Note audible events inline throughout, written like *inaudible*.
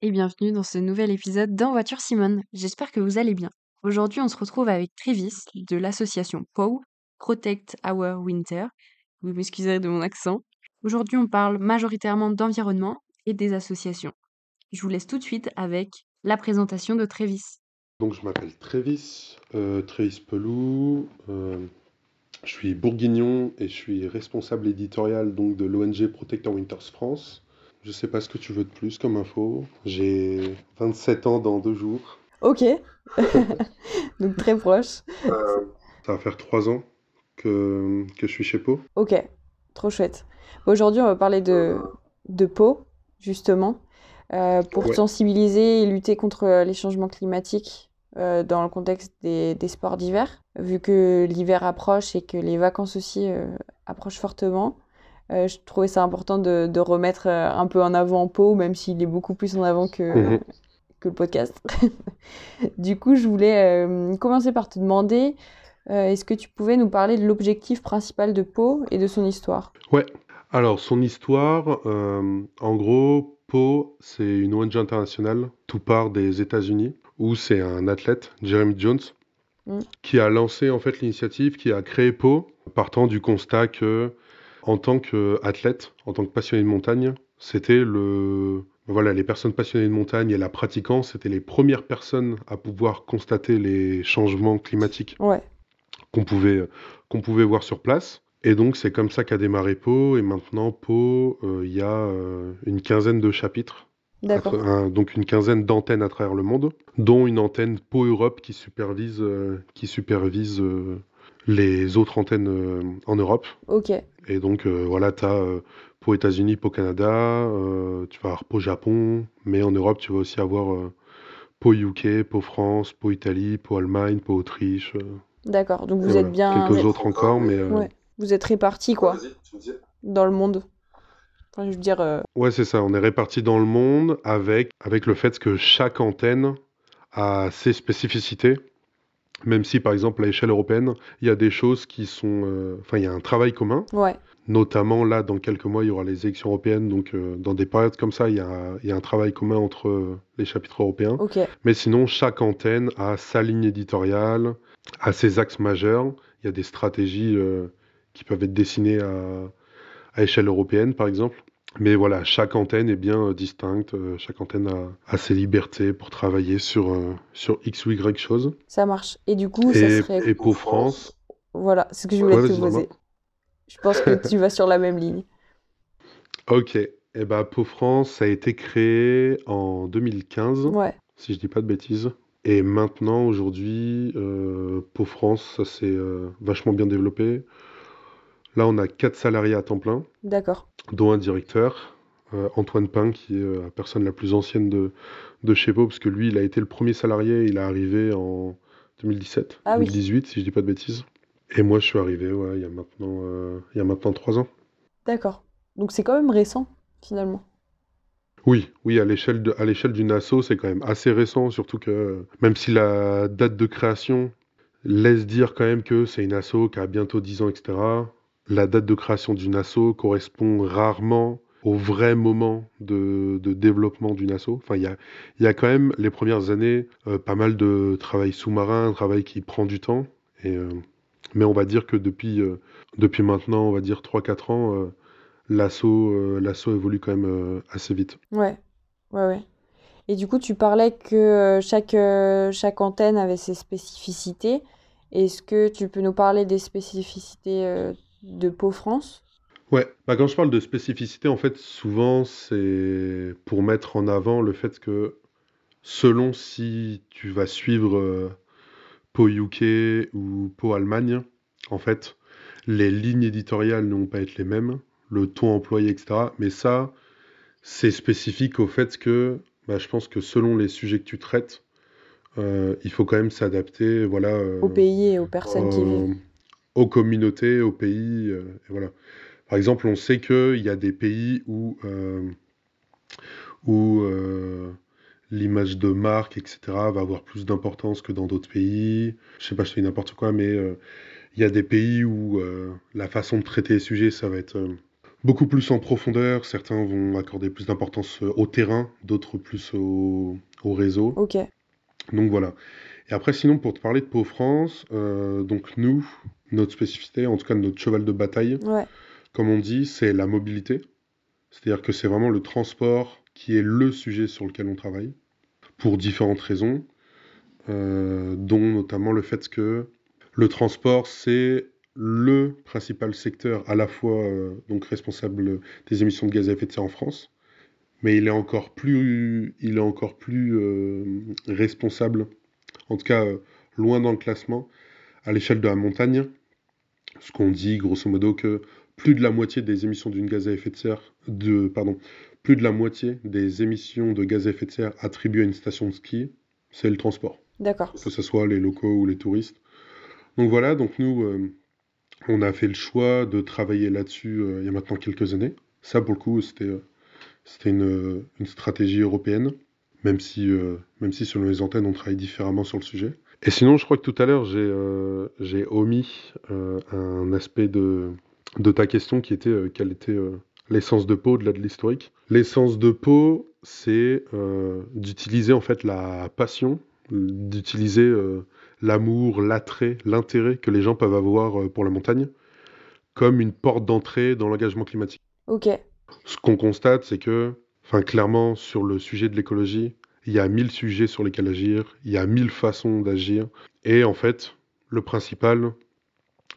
et bienvenue dans ce nouvel épisode d'En voiture Simone. J'espère que vous allez bien. Aujourd'hui, on se retrouve avec Trévis de l'association POW, Protect Our Winter. Vous m'excuserez de mon accent. Aujourd'hui, on parle majoritairement d'environnement et des associations. Je vous laisse tout de suite avec la présentation de Trévis. Donc, je m'appelle Trévis, euh, Trévis Pelou. euh, je suis bourguignon et je suis responsable éditorial donc, de l'ONG Protect Our Winters France. Je sais pas ce que tu veux de plus comme info. J'ai 27 ans dans deux jours. Ok, *laughs* donc très proche. Euh, ça va faire trois ans que, que je suis chez Pau. Ok, trop chouette. Aujourd'hui, on va parler de, de peau, justement, euh, pour Ouais. sensibiliser et lutter contre les changements climatiques euh, dans le contexte des, des sports d'hiver. Vu que l'hiver approche et que les vacances aussi euh, approchent fortement, euh, je trouvais ça important de, de remettre euh, un peu en avant Pau, même s'il est beaucoup plus en avant que, Mhm. *laughs* que le podcast. *laughs* Du coup, je voulais euh, commencer par te demander, euh, est-ce que tu pouvais nous parler de l'objectif principal de Pau et de son histoire? Ouais. Alors, son histoire, euh, en gros, Pau, c'est une ONG internationale, tout part des États-Unis, où c'est un athlète, Jeremy Jones, Mm. qui a lancé en fait l'initiative, qui a créé Pau, partant du constat que, en tant qu'athlète, en tant que passionné de montagne, c'était le, voilà, les personnes passionnées de montagne et la pratiquant, c'était les premières personnes à pouvoir constater les changements climatiques Ouais, qu'on pouvait, qu'on pouvait voir sur place. Et donc, c'est comme ça qu'a démarré Pau. Et maintenant, Pau, euh, il y a euh, une quinzaine de chapitres, un- donc une quinzaine d'antennes à travers le monde, dont une antenne Pau Europe qui supervise, euh, qui supervise les autres antennes euh, en Europe. Ok, Et donc, euh, voilà, tu as Pau États-Unis, Pau Canada, euh, tu vas avoir Pau Japon, mais en Europe, tu vas aussi avoir euh, Pau UK, Pau France, Pau Italie, Pau Allemagne, Pau Autriche. euh, d'accord. Donc vous voilà. êtes bien, Quelques autres encore, mais euh, ouais, vous êtes répartis quoi, dans le monde. Enfin, je veux dire, euh, ouais, c'est ça. On est répartis dans le monde avec, avec le fait que chaque antenne a ses spécificités. Même si, par exemple, à l'échelle européenne, il y a des choses qui sont. euh, Enfin, il y a un travail commun. ouais, Notamment, là, dans quelques mois, il y aura les élections européennes. Donc, euh, dans des périodes comme ça, il y a, il y a un travail commun entre euh, les chapitres européens. ok, Mais sinon, chaque antenne a sa ligne éditoriale, a ses axes majeurs. Il y a des stratégies qui peuvent être dessinées à, à échelle européenne, par exemple. Mais voilà, chaque antenne est bien euh, distincte. euh, chaque antenne a, a ses libertés pour travailler sur, euh, sur X ou Y choses. ça marche. Et du coup, ça serait, et pour France, voilà, c'est ce que je voulais Ouais, te poser. Je pense que *laughs* tu vas sur la même ligne. ok. Et ben, Pau France, ça a été créé en 2015, Ouais, si je dis pas de bêtises. Et maintenant, aujourd'hui, euh, Pau France, ça s'est euh, vachement bien développé. Là, on a quatre salariés à temps plein, d'accord. dont un directeur, euh, Antoine Pin, qui est euh, la personne la plus ancienne de, de chez Pau, parce que lui, il a été le premier salarié, il est arrivé en 2017, Ah oui. 2018, si je dis pas de bêtises. Et moi, je suis arrivé, ouais, il y a maintenant, euh, il y a maintenant trois ans. D'accord. Donc c'est quand même récent, finalement. Oui, oui, à l'échelle de, à l'échelle d'une asso, c'est quand même assez récent, surtout que même si la date de création laisse dire quand même que c'est une asso qui a bientôt 10 ans, etc., la date de création d'une asso correspond rarement au vrai moment de, développement d'une asso. Enfin, il y a, quand même les premières années euh, pas mal de travail sous-marin, un travail qui prend du temps. Euh, mais on va dire que depuis, euh, maintenant, on va dire 3-4 ans, l'asso évolue quand même assez vite. Ouais, ouais, ouais. Et du coup, tu parlais que chaque, chaque antenne avait ses spécificités. Est-ce que tu peux nous parler des spécificités de Pau France? Ouais, bah quand je parle de spécificité, en fait, souvent c'est pour mettre en avant le fait que selon si tu vas suivre euh, Pau UK ou Pau Allemagne, en fait, les lignes éditoriales ne vont pas être les mêmes, le ton employé, etc. Mais ça, c'est spécifique au fait que bah, je pense que selon les sujets que tu traites, euh, il faut quand même s'adapter, voilà, euh, Au pays et aux personnes qui euh, vivent. Aux communautés, aux pays, euh, et voilà. Par exemple, on sait qu'il y a des pays où, euh, où euh, l'image de marque, etc., va avoir plus d'importance que dans d'autres pays. Je sais pas, je fais n'importe quoi, mais il y a des pays où la façon de traiter les sujets, ça va être beaucoup plus en profondeur. Certains vont accorder plus d'importance au terrain, d'autres plus au, au réseau. Ok. Donc voilà. Et après, sinon, pour te parler de Pau France, euh, donc nous, notre spécificité, en tout cas notre cheval de bataille, Ouais. comme on dit, c'est la mobilité. C'est-à-dire que c'est vraiment le transport qui est le sujet sur lequel on travaille, pour différentes raisons, euh, dont notamment le fait que le transport, c'est le principal secteur à la fois euh, donc responsable des émissions de gaz à effet de serre en France, mais il est encore plus, il est encore plus euh, responsable, en tout cas loin dans le classement, à l'échelle de la montagne. Ce qu'on dit grosso modo que plus de la moitié des émissions d'une gaz à effet de serre, de, pardon, plus de la moitié des émissions de gaz à effet de serre attribuées à une station de ski, c'est le transport, D'accord. que ce soit les locaux ou les touristes. Donc voilà, donc nous, euh, on a fait le choix de travailler là-dessus euh, il y a maintenant quelques années. Ça, pour le coup, c'était euh, c'était une, une stratégie européenne, même si, même si selon les antennes, on travaille différemment sur le sujet. Et sinon, je crois que tout à l'heure, j'ai euh, omis euh, un aspect de, de ta question qui était euh, quelle était l'essence de Pau au-delà de l'historique. L'essence de Pau, c'est d'utiliser en fait la passion, d'utiliser l'amour, l'attrait, l'intérêt que les gens peuvent avoir pour la montagne comme une porte d'entrée dans l'engagement climatique. Ok. Ce qu'on constate, c'est que, enfin, clairement, sur le sujet de l'écologie, il y a mille sujets sur lesquels agir, il y a mille façons d'agir. Et en fait, le principal,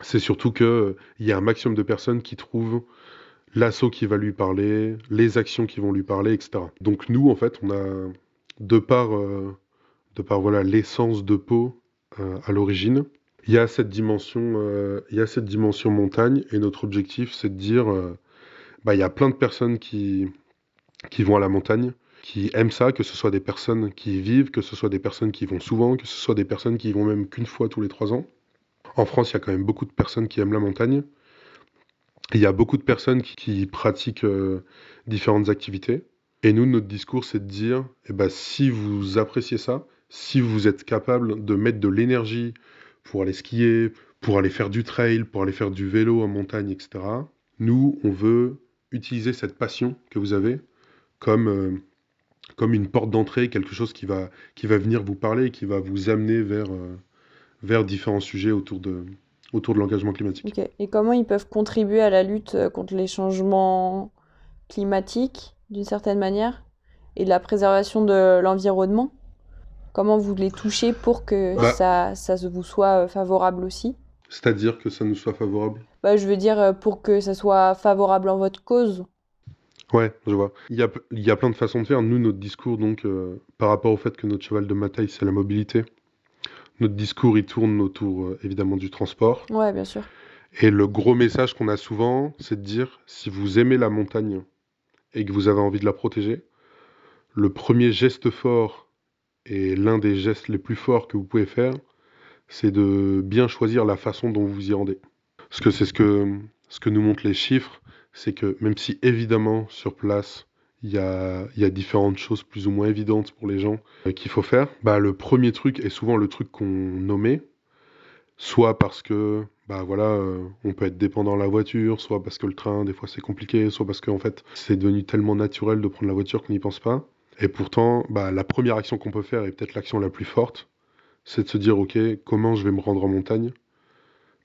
c'est surtout que euh, il y a un maximum de personnes qui trouvent l'assaut qui va lui parler, les actions qui vont lui parler, etc. Donc nous, en fait, on a, de par, euh, de par l'essence de peau euh, à l'origine, il y a cette dimension, euh, il y a cette dimension montagne, et notre objectif, c'est de dire, bah, il y a plein de personnes qui vont à la montagne, qui aiment ça, que ce soit des personnes qui y vivent, que ce soit des personnes qui y vont souvent, que ce soit des personnes qui y vont même qu'une fois tous les trois ans. En France, il y a quand même beaucoup de personnes qui aiment la montagne. Il y a beaucoup de personnes qui, pratiquent euh, différentes activités. Et nous, notre discours, c'est de dire, eh ben, si vous appréciez ça, si vous êtes capable de mettre de l'énergie pour aller skier, pour aller faire du trail, pour aller faire du vélo en montagne, etc., nous, on veut utiliser cette passion que vous avez comme, euh, comme une porte d'entrée, quelque chose qui va, qui va venir vous parler, qui va vous amener vers, euh, vers différents sujets autour de, autour de l'engagement climatique. Et comment ils peuvent contribuer à la lutte euh, contre les changements climatiques, d'une certaine manière, et de la préservation de l'environnement? Comment vous les touchez pour que Bah. ça, ça vous soit euh, favorable aussi? C'est-à-dire que ça nous soit favorable? Bah, je veux dire, pour que ça soit favorable en votre cause. Ouais, je vois. Il y a, il y a plein de façons de faire. Nous, notre discours, donc, euh, par rapport au fait que notre cheval de bataille, c'est la mobilité, notre discours, il tourne autour, euh, évidemment, du transport. Ouais, bien sûr. Et le gros message qu'on a souvent, c'est de dire, si vous aimez la montagne et que vous avez envie de la protéger, le premier geste fort et l'un des gestes les plus forts que vous pouvez faire, c'est de bien choisir la façon dont vous y rendez. Parce que c'est ce que, ce que nous montrent les chiffres, c'est que même si évidemment sur place, il y a, y a différentes choses plus ou moins évidentes pour les gens euh, qu'il faut faire, bah, le premier truc est souvent le truc qu'on nommait, soit parce que bah voilà, euh, on peut être dépendant de la voiture, soit parce que le train, des fois c'est compliqué, soit parce qu'en fait c'est devenu tellement naturel de prendre la voiture qu'on n'y pense pas. Et pourtant, bah, la première action qu'on peut faire, et peut-être l'action la plus forte, c'est de se dire, ok, comment je vais me rendre en montagne?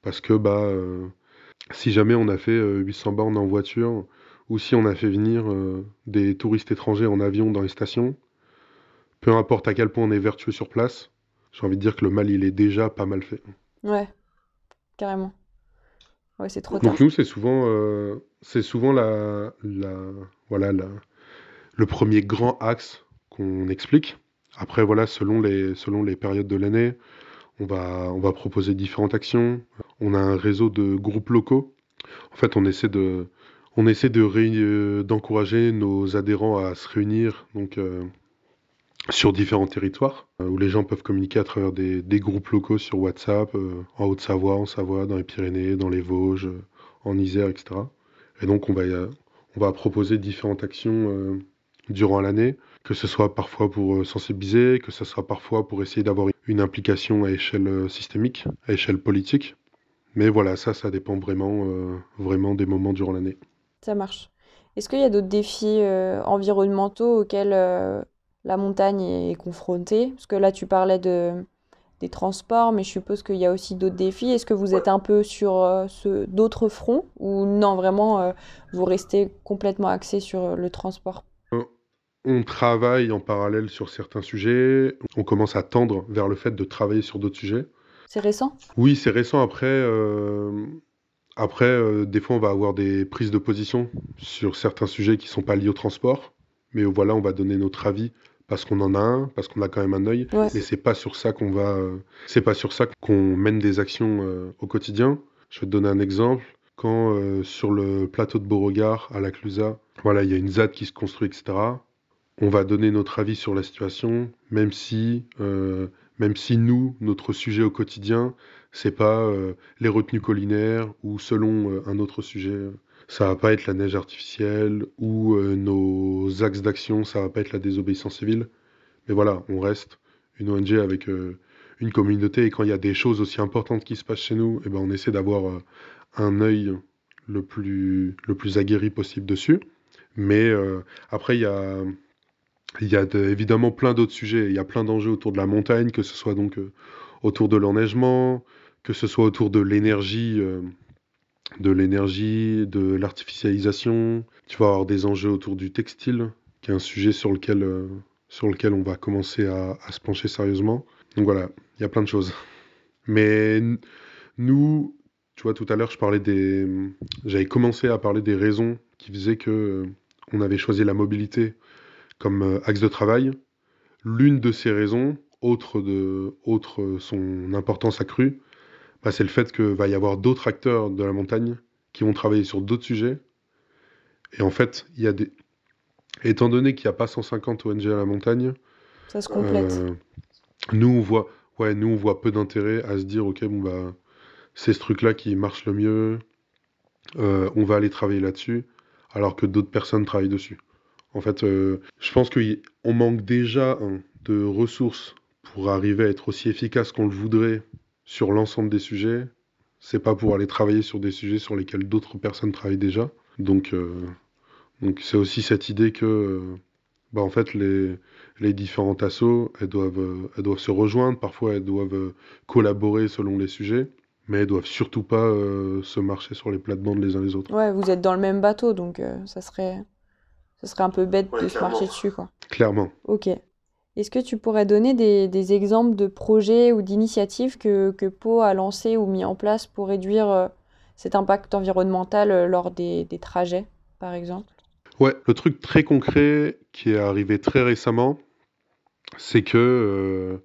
Parce que bah, euh, si jamais on a fait euh, 800 bornes en voiture, ou si on a fait venir euh, des touristes étrangers en avion dans les stations, peu importe à quel point on est vertueux sur place, j'ai envie de dire que le mal, il est déjà pas mal fait. Ouais, carrément. Ouais, c'est trop tard. Donc nous, c'est souvent, euh, c'est souvent la, la, voilà, la, le premier grand axe qu'on explique. Après, voilà, selon les, selon les périodes de l'année, on va, proposer différentes actions. On a un réseau de groupes locaux. En fait, on essaie euh, d'encourager nos adhérents à se réunir euh, sur différents territoires euh, où les gens peuvent communiquer à travers des, groupes locaux sur WhatsApp, en Haute-Savoie, en Savoie, dans les Pyrénées, dans les Vosges, en Isère, etc. Et donc, on va, proposer différentes actions durant l'année, que ce soit parfois pour euh, sensibiliser, que ce soit parfois pour essayer d'avoir une implication à échelle euh, systémique, à échelle politique. Mais voilà, ça, ça dépend vraiment, euh, vraiment des moments durant l'année. Ça marche. Est-ce qu'il y a d'autres défis environnementaux auxquels la montagne est confrontée? Parce que là, tu parlais de, des transports, mais je suppose qu'il y a aussi d'autres défis. Est-ce que vous êtes un peu sur d'autres fronts? Ou non, vraiment, vous restez complètement axé sur le transport? On travaille en parallèle sur certains sujets. On commence à tendre vers le fait de travailler sur d'autres sujets. C'est récent? Oui, c'est récent. Après, euh, après euh, des fois, on va avoir des prises de position sur certains sujets qui sont pas liés au transport. Mais voilà, on va donner notre avis parce qu'on en a un, parce qu'on a quand même un œil. Ouais. Mais c'est pas sur ça qu'on va, euh, c'est pas sur ça qu'on mène des actions euh, au quotidien. Je vais te donner un exemple. Quand euh, sur le plateau de Beauregard à la Clusaz, voilà, il y a une ZAD qui se construit, etc. On va donner notre avis sur la situation, même si, euh, même si nous, notre sujet au quotidien, c'est pas euh, les retenues collinaires ou selon euh, un autre sujet, ça va pas être la neige artificielle ou euh, nos axes d'action, ça va pas être la désobéissance civile. Mais voilà, on reste une ONG avec euh, une communauté et quand il y a des choses aussi importantes qui se passent chez nous, eh ben on essaie d'avoir un œil le plus, le plus aguerri possible dessus. Mais après, il y a, il y a de- évidemment plein d'autres sujets. Il y a plein d'enjeux autour de la montagne, que ce soit donc euh, autour de l'enneigement, que ce soit autour de l'énergie, euh, de l'énergie, de l'artificialisation. Tu vas avoir des enjeux autour du textile, qui est un sujet sur lequel, euh, sur lequel on va commencer à, à se pencher sérieusement. Donc voilà, il y a plein de choses. Mais nous, tu vois, tout à l'heure, je parlais des, j'avais commencé à parler des raisons qui faisaient que on avait choisi la mobilité comme euh, axe de travail. L'une de ces raisons, autre de, autre euh, son importance accrue, bah, c'est le fait que va y avoir d'autres acteurs de la montagne qui vont travailler sur d'autres sujets. Et en fait, il y a des, étant donné qu'il n'y a pas 150 ONG à la montagne, Ça se complète. euh, nous on voit, ouais, nous on voit peu d'intérêt à se dire, ok, bon bah, c'est ce truc-là qui marche le mieux, euh, on va aller travailler là-dessus, alors que d'autres personnes travaillent dessus. En fait, euh, je pense qu'on manque déjà hein, de ressources pour arriver à être aussi efficace qu'on le voudrait sur l'ensemble des sujets. C'est pas pour aller travailler sur des sujets sur lesquels d'autres personnes travaillent déjà. Donc, euh, donc c'est aussi cette idée que, euh, bah, en fait, les, les différentes assos, elles doivent, elles doivent se rejoindre. Parfois, elles doivent collaborer selon les sujets, mais elles doivent surtout pas se marcher sur les plates-bandes les uns les autres. Ouais, vous êtes dans le même bateau, donc ça serait, ça serait un peu bête Ouais, de se clairement. marcher dessus, quoi. Clairement. Ok. Est-ce que tu pourrais donner des, des exemples de projets ou d'initiatives que, que Pau a lancés ou mis en place pour réduire euh, cet impact environnemental euh, lors des, des trajets, par exemple? Ouais, le truc très concret qui est arrivé très récemment, c'est que euh,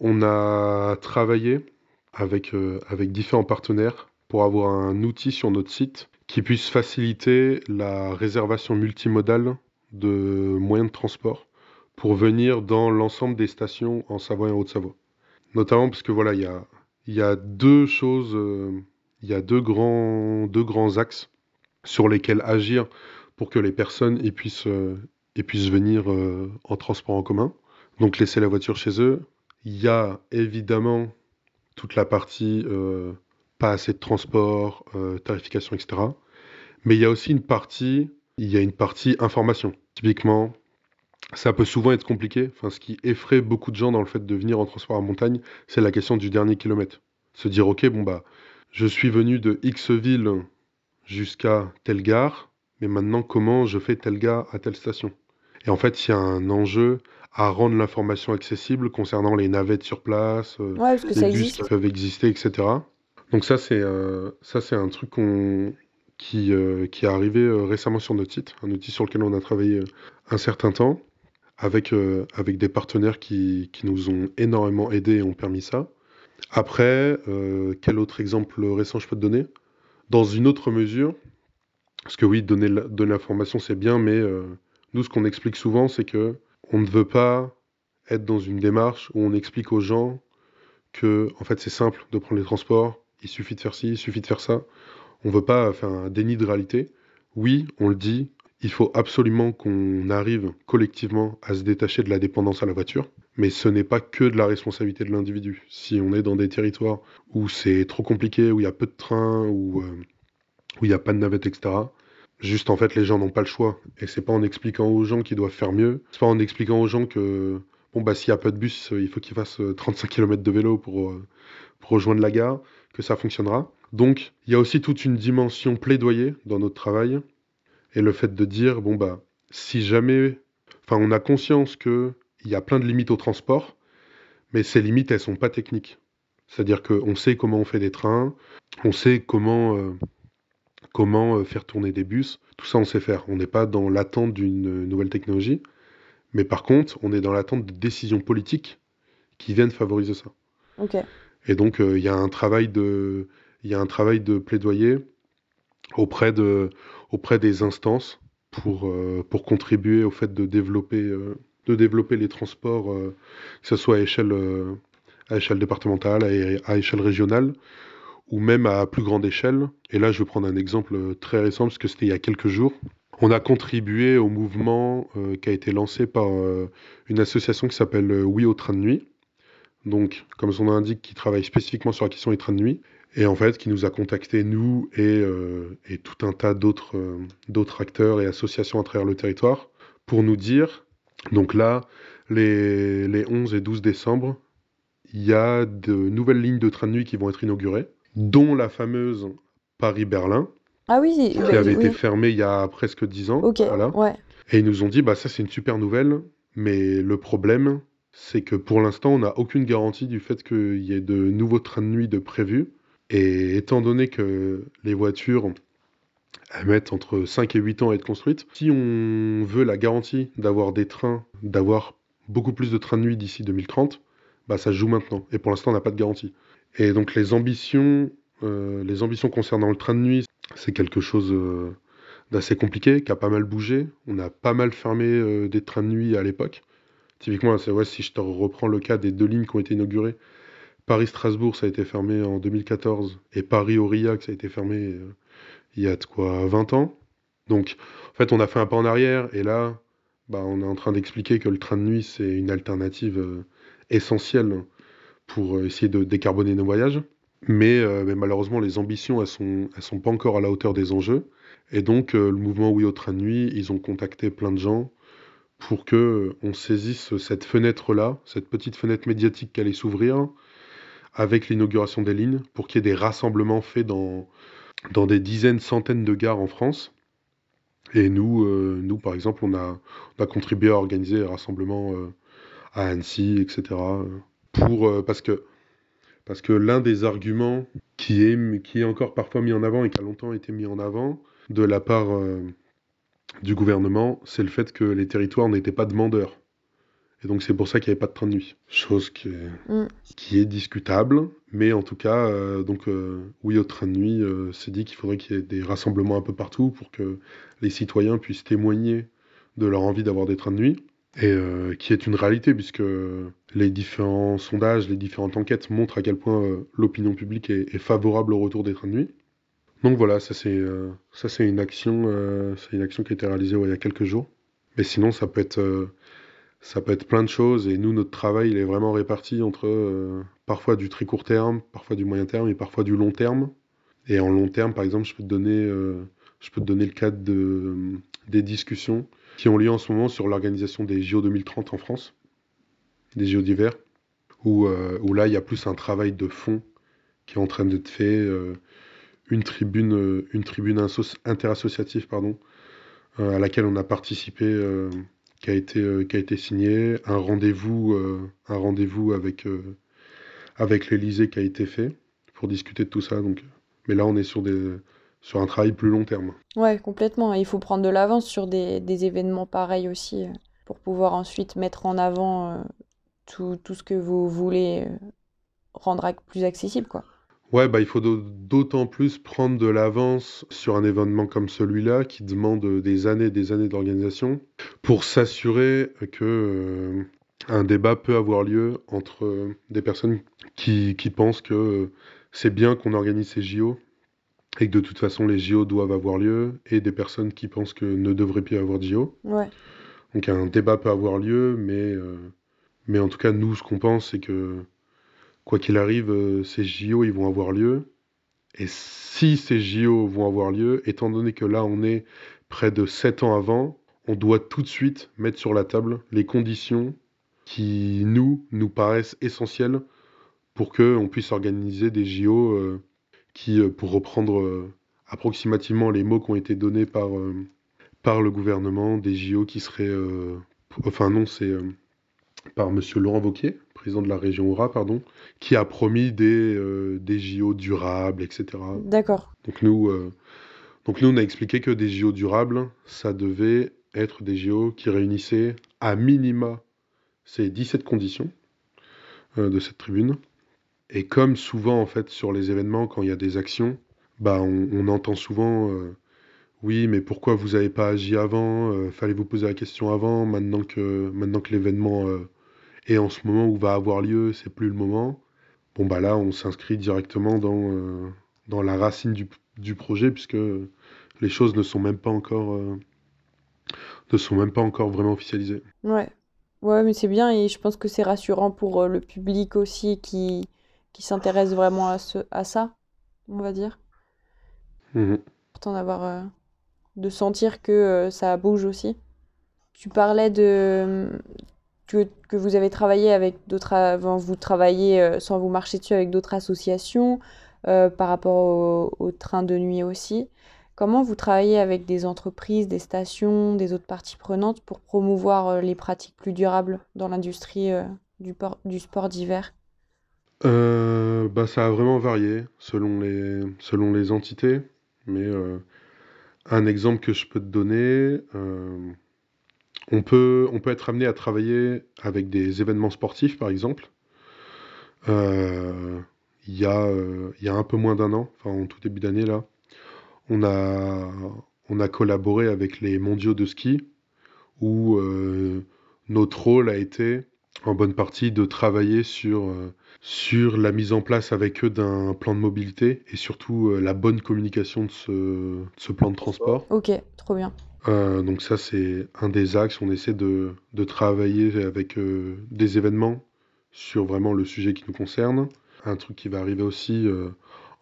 on a travaillé avec, euh, avec différents partenaires pour avoir un outil sur notre site qui puisse faciliter la réservation multimodale de moyens de transport pour venir dans l'ensemble des stations en Savoie et en Haute-Savoie. Notamment parce que voilà, il y a, y a deux choses, euh, il y a deux grands, deux grands axes sur lesquels agir pour que les personnes y puissent, euh, y puissent venir euh, en transport en commun. Donc laisser la voiture chez eux. Il y a évidemment toute la partie euh, pas assez de transport, euh, tarification, etc. Mais il y a aussi une partie, il y a une partie information. Typiquement, ça peut souvent être compliqué. Enfin, ce qui effraie beaucoup de gens dans le fait de venir en transport en montagne, c'est la question du dernier kilomètre. Se dire, ok, bon bah, je suis venu de X ville jusqu'à telle gare, mais maintenant comment je fais telle gare à telle station? Et en fait, il y a un enjeu à rendre l'information accessible concernant les navettes sur place, euh, Ouais, parce que ça les bus qui peuvent exister, etc. Donc ça, c'est euh, ça, c'est un truc qui, euh, qui est arrivé euh, récemment sur notre site, un outil sur lequel on a travaillé un certain temps, avec, avec des partenaires qui, qui nous ont énormément aidés et ont permis ça. Après, quel autre exemple récent je peux te donner? Dans une autre mesure, parce que oui, donner de l'information, c'est bien, mais nous, ce qu'on explique souvent, c'est que on ne veut pas être dans une démarche où on explique aux gens que, en fait, c'est simple de prendre les transports, il suffit de faire ci, il suffit de faire ça. On veut pas faire un déni de réalité. Oui, on le dit, il faut absolument qu'on arrive collectivement à se détacher de la dépendance à la voiture, mais ce n'est pas que de la responsabilité de l'individu. Si on est dans des territoires où c'est trop compliqué, où il y a peu de trains, où, euh, il n'y a pas de navette, etc., Juste en fait, les gens n'ont pas le choix. Et c'est pas en expliquant aux gens qu'ils doivent faire mieux. C'est pas en expliquant aux gens que bon bah s'il y a pas de bus, il faut qu'ils fassent 35 km de vélo pour, pour rejoindre la gare que ça fonctionnera. Donc il y a aussi toute une dimension plaidoyer dans notre travail et le fait de dire bon bah si jamais, enfin on a conscience que il y a plein de limites au transport, mais ces limites elles sont pas techniques. C'est-à-dire qu'on sait comment on fait des trains, on sait comment euh, comment euh, faire tourner des bus, tout ça on sait faire. On n'est pas dans l'attente d'une nouvelle technologie, mais par contre on est dans l'attente de décisions politiques qui viennent favoriser ça. Et donc euh, il y a un travail de y a un travail de plaidoyer auprès, de, auprès des instances pour, euh, pour contribuer au fait de développer, euh, de développer les transports, que ce soit à échelle, à échelle départementale, à, à, échelle régionale, ou même à plus grande échelle. Et là, je vais prendre un exemple très récent, parce que c'était il y a quelques jours. On a contribué au mouvement qui a été lancé par une association qui s'appelle Oui au train de nuit. Donc, comme son nom l'indique, qui travaille spécifiquement sur la question des trains de nuit et en fait qui nous a contacté nous et, euh, et tout un tas d'autres euh, acteurs et associations à travers le territoire pour nous dire donc là les, les 11 et 12 décembre il y a de nouvelles lignes de train de nuit qui vont être inaugurées dont la fameuse Paris-Berlin ah oui, qui avait oui. été fermée il y a presque 10 ans Ok, voilà. ouais. et ils nous ont dit bah ça c'est une super nouvelle mais le problème c'est que pour l'instant on n'a aucune garantie du fait qu'il y ait de nouveaux trains de nuit de prévus et étant donné que les voitures elles mettent entre 5 et 8 ans à être construites, si on veut la garantie d'avoir des trains, d'avoir beaucoup plus de trains de nuit d'ici 2030, bah ça se joue maintenant. Et pour l'instant, on n'a pas de garantie. Et donc les ambitions, euh, les ambitions concernant le train de nuit, c'est quelque chose euh, d'assez compliqué, qui a pas mal bougé. On a pas mal fermé euh, des trains de nuit à l'époque. Typiquement, ouais, si je te reprends le cas des deux lignes qui ont été inaugurées, Paris-Strasbourg, ça a été fermé en 2014, et Paris-Aurillac, ça a été fermé euh, il y a de quoi 20 ans. Donc, en fait, on a fait un pas en arrière, et là, bah, on est en train d'expliquer que le train de nuit, c'est une alternative euh, essentielle pour euh, essayer de décarboner nos voyages. Mais, malheureusement, les ambitions, elles sont, sont pas encore à la hauteur des enjeux. Et donc, le mouvement Oui au train de nuit, ils ont contacté plein de gens pour que euh, on saisisse cette fenêtre-là, cette petite fenêtre médiatique qui allait s'ouvrir, avec l'inauguration des lignes pour qu'il y ait des rassemblements faits dans, dans des dizaines, centaines de gares en France. Et nous, euh, nous par exemple, on a, on a contribué à organiser des rassemblements euh, à Annecy, etc. Pour, parce que, parce que l'un des arguments qui est, qui est encore parfois mis en avant et qui a longtemps été mis en avant de la part du gouvernement, c'est le fait que les territoires n'étaient pas demandeurs. Et donc c'est pour ça qu'il n'y avait pas de train de nuit. Chose qui est, Mm. qui est discutable, mais en tout cas, euh, donc euh, oui au train de nuit, euh, c'est dit qu'il faudrait qu'il y ait des rassemblements un peu partout pour que les citoyens puissent témoigner de leur envie d'avoir des trains de nuit, et qui est une réalité puisque les différents sondages, les différentes enquêtes montrent à quel point l'opinion publique est, est favorable au retour des trains de nuit. Donc voilà, ça c'est euh, une action, euh, une action qui a été réalisée il y a quelques jours. Mais sinon, ça peut être euh, ça peut être plein de choses et nous, notre travail, il est vraiment réparti entre parfois du très court terme, parfois du moyen terme et parfois du long terme. Et en long terme, par exemple, je peux te donner, le cadre de, des discussions qui ont lieu en ce moment sur l'organisation des JO 2030 en France, des JO d'hiver, où, où là, il y a plus un travail de fond qui est en train d'être fait, une tribune, euh, une tribune interassociative, pardon, euh, à laquelle on a participé. euh, qui a été, qui a été signé, un rendez-vous un rendez-vous avec, avec l'Élysée qui a été fait pour discuter de tout ça. Donc, mais là, on est sur, des, sur un travail plus long terme. Ouais, complètement. Il faut prendre de l'avance sur des, des événements pareils aussi, pour pouvoir ensuite mettre en avant tout, tout ce que vous voulez rendre plus accessible, quoi. Ouais, bah, il faut d'au- d'autant plus prendre de l'avance sur un événement comme celui-là qui demande des années et des années d'organisation pour s'assurer que euh, un débat peut avoir lieu entre euh, des personnes qui, qui pensent que euh, c'est bien qu'on organise ces JO et que de toute façon les JO doivent avoir lieu et des personnes qui pensent que ne devrait plus y avoir de JO. Ouais, Donc un débat peut avoir lieu, mais, euh, mais en tout cas, nous, ce qu'on pense, c'est que quoi qu'il arrive, euh, ces JO, ils vont avoir lieu. Et si ces JO vont avoir lieu, étant donné que là, on est près de sept ans avant, on doit tout de suite mettre sur la table les conditions qui, nous, nous paraissent essentielles pour qu'on puisse organiser des JO euh, qui, euh, pour reprendre approximativement les mots qui ont été donnés par, par le gouvernement, des JO qui seraient... enfin non, c'est par Monsieur Laurent Wauquiez, président de la région Aura, pardon, qui a promis des, des JO durables, etc. D'accord. Donc nous, donc nous, on a expliqué que des JO durables, ça devait être des JO qui réunissaient à minima ces 17 conditions de cette tribune. Et comme souvent, en fait, sur les événements, quand il y a des actions, bah, on, entend souvent euh, Oui, mais pourquoi vous n'avez pas agi avant? Euh, Fallait vous poser la question avant, maintenant que, maintenant que l'événement euh, est en ce moment où va avoir lieu, c'est plus le moment. Bon, bah là, on s'inscrit directement dans, dans la racine du, du, projet, puisque les choses ne sont même pas encore, ne sont même pas encore vraiment officialisées. Ouais. Ouais, mais c'est bien et je pense que c'est rassurant pour le public aussi qui, qui s'intéresse vraiment à, ce, à ça, on va dire. Mmh. Important d'avoir, euh, de sentir que euh, ça bouge aussi. Tu parlais de que, que vous avez travaillé avec d'autres, avant vous travaillez euh, sans vous marcher dessus avec d'autres associations par rapport au, au, train de nuit aussi. Comment vous travaillez avec des entreprises, des stations, des autres parties prenantes pour promouvoir les pratiques plus durables dans l'industrie du, du sport d'hiver? Euh, bah, ça a vraiment varié selon les, selon les entités. Mais euh, un exemple que je peux te donner, euh, on peut, être amené à travailler avec des événements sportifs, par exemple. il y a, il y a un peu moins d'un an, en tout début d'année là, on a, collaboré avec les mondiaux de ski où notre rôle a été en bonne partie de travailler sur, euh, la mise en place avec eux d'un plan de mobilité et surtout euh, la bonne communication de ce, ce, plan de transport. Ok, trop bien. Euh, donc ça c'est un des axes, on essaie de, de travailler avec des événements sur vraiment le sujet qui nous concerne. Un truc qui va arriver aussi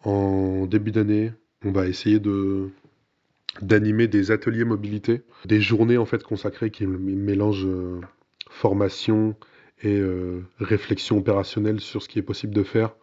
en début d'année, on va essayer de d'animer des ateliers mobilité, des journées en fait consacrées qui mélangent formation, et euh, réflexion opérationnelle sur ce qui est possible de faire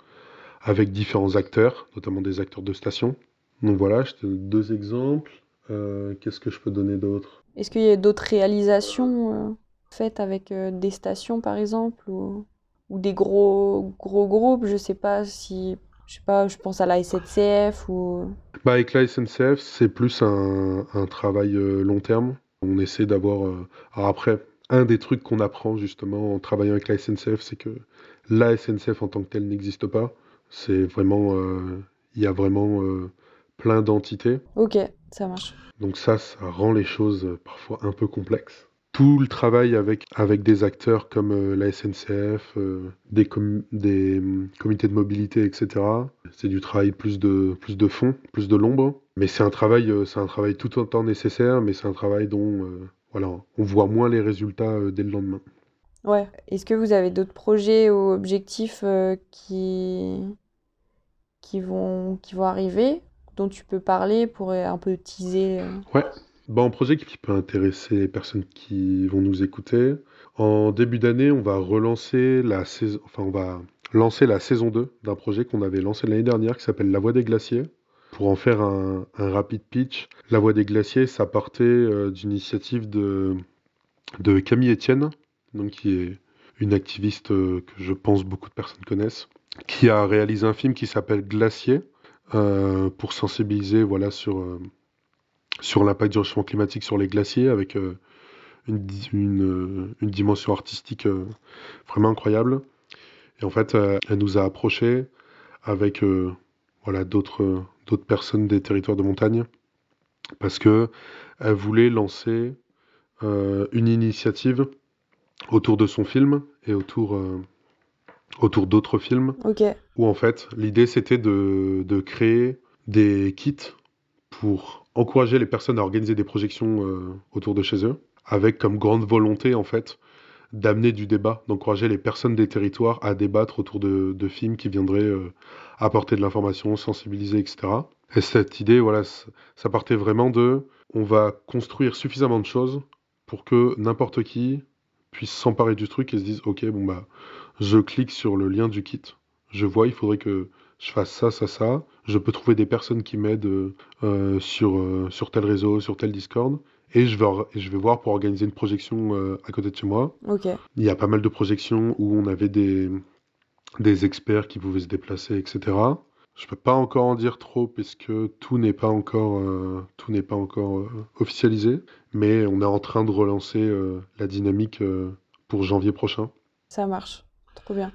avec différents acteurs, notamment des acteurs de station. Donc voilà, je te donne deux exemples. Euh, qu'est-ce que je peux donner d'autre? Est-ce qu'il y a d'autres réalisations euh, faites avec des stations, par exemple, ou, ou, des gros, gros groupes? Je sais pas si... Je sais pas, je pense à la SNCF ou... Bah avec la SNCF, c'est plus un, un travail long terme. On essaie d'avoir... Alors après, un des trucs qu'on apprend justement en travaillant avec la SNCF, c'est que la SNCF en tant que telle n'existe pas. C'est vraiment, euh, il y a vraiment euh, plein d'entités. Ok, ça marche. Donc ça, ça rend les choses euh, parfois un peu complexes. Tout le travail avec, avec des acteurs comme la SNCF, des, des hum, comités de mobilité, etc. C'est du travail plus de, plus de fond, plus de l'ombre. Mais c'est un travail, c'est un travail tout autant nécessaire, mais c'est un travail dont voilà, on voit moins les résultats euh, dès le lendemain. Ouais. Est-ce que vous avez d'autres projets ou objectifs euh, qui... Qui, vont... qui vont arriver, dont tu peux parler pour un peu teaser euh Ouais. Bah, un projet qui peut intéresser les personnes qui vont nous écouter. En début d'année, on va relancer la saison, enfin, on va lancer la saison 2 d'un projet qu'on avait lancé l'année dernière qui s'appelle La Voix des Glaciers. Pour en faire un, rapide pitch, La Voix des Glaciers, ça partait euh, d'une initiative de, de Camille Etienne, donc qui est une activiste euh, que je pense beaucoup de personnes connaissent, qui a réalisé un film qui s'appelle Glacier, euh, pour sensibiliser voilà, sur, sur l'impact du réchauffement climatique sur les glaciers, avec une, une, une, dimension artistique vraiment incroyable. Et en fait, elle nous a approchés avec voilà, d'autres d'autres personnes des territoires de montagne parce que elle voulait lancer euh, une initiative autour de son film et autour euh, autour d'autres films où en fait l'idée c'était de, de, créer des kits pour encourager les personnes à organiser des projections euh, autour de chez eux avec comme grande volonté en fait d'amener du débat, d'encourager les personnes des territoires à débattre autour de, de films qui viendraient apporter de l'information, sensibiliser, etc. Et cette idée, voilà, ça partait vraiment de on va construire suffisamment de choses pour que n'importe qui puisse s'emparer du truc et se dise ok bon bah je clique sur le lien du kit, je vois il faudrait que je fasse ça, ça, ça, je peux trouver des personnes qui m'aident euh, sur, euh, sur tel réseau, sur tel Discord, et je vais, je vais voir pour organiser une projection euh, à côté de chez moi. Ok. Il y a pas mal de projections où on avait des, des experts qui pouvaient se déplacer, etc. Je peux pas encore en dire trop puisque tout n'est pas encore, tout n'est pas encore officialisé, mais on est en train de relancer la dynamique pour janvier prochain. Ça marche,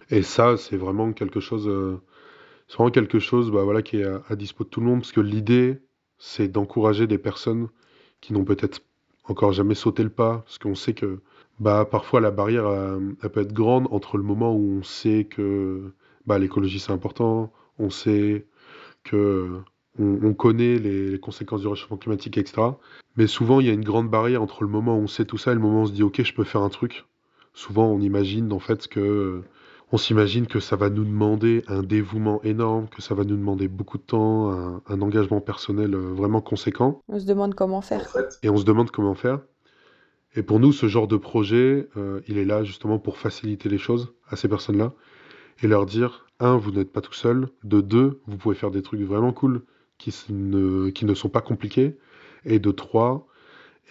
Et ça, c'est vraiment quelque chose vraiment quelque chose bah, voilà, qui est à, à, dispo de tout le monde, parce que l'idée, c'est d'encourager des personnes qui n'ont peut-être encore jamais sauté le pas, parce qu'on sait que bah, parfois la barrière, elle, peut être grande entre le moment où on sait que bah, l'écologie c'est important, on sait que on, connaît les, les, conséquences du réchauffement climatique, etc. Mais souvent, il y a une grande barrière entre le moment où on sait tout ça et le moment où on se dit, OK, je peux faire un truc. Souvent, on imagine en fait que on s'imagine que ça va nous demander un dévouement énorme, que ça va nous demander beaucoup de temps, un, engagement personnel euh, vraiment conséquent. On se demande comment faire. Et on se demande comment faire. Et pour nous, ce genre de projet, euh, il est là justement pour faciliter les choses à ces personnes-là et leur dire, un, vous n'êtes pas tout seul, de deux, vous pouvez faire des trucs vraiment cool qui ne, qui ne sont pas compliqués, et de trois,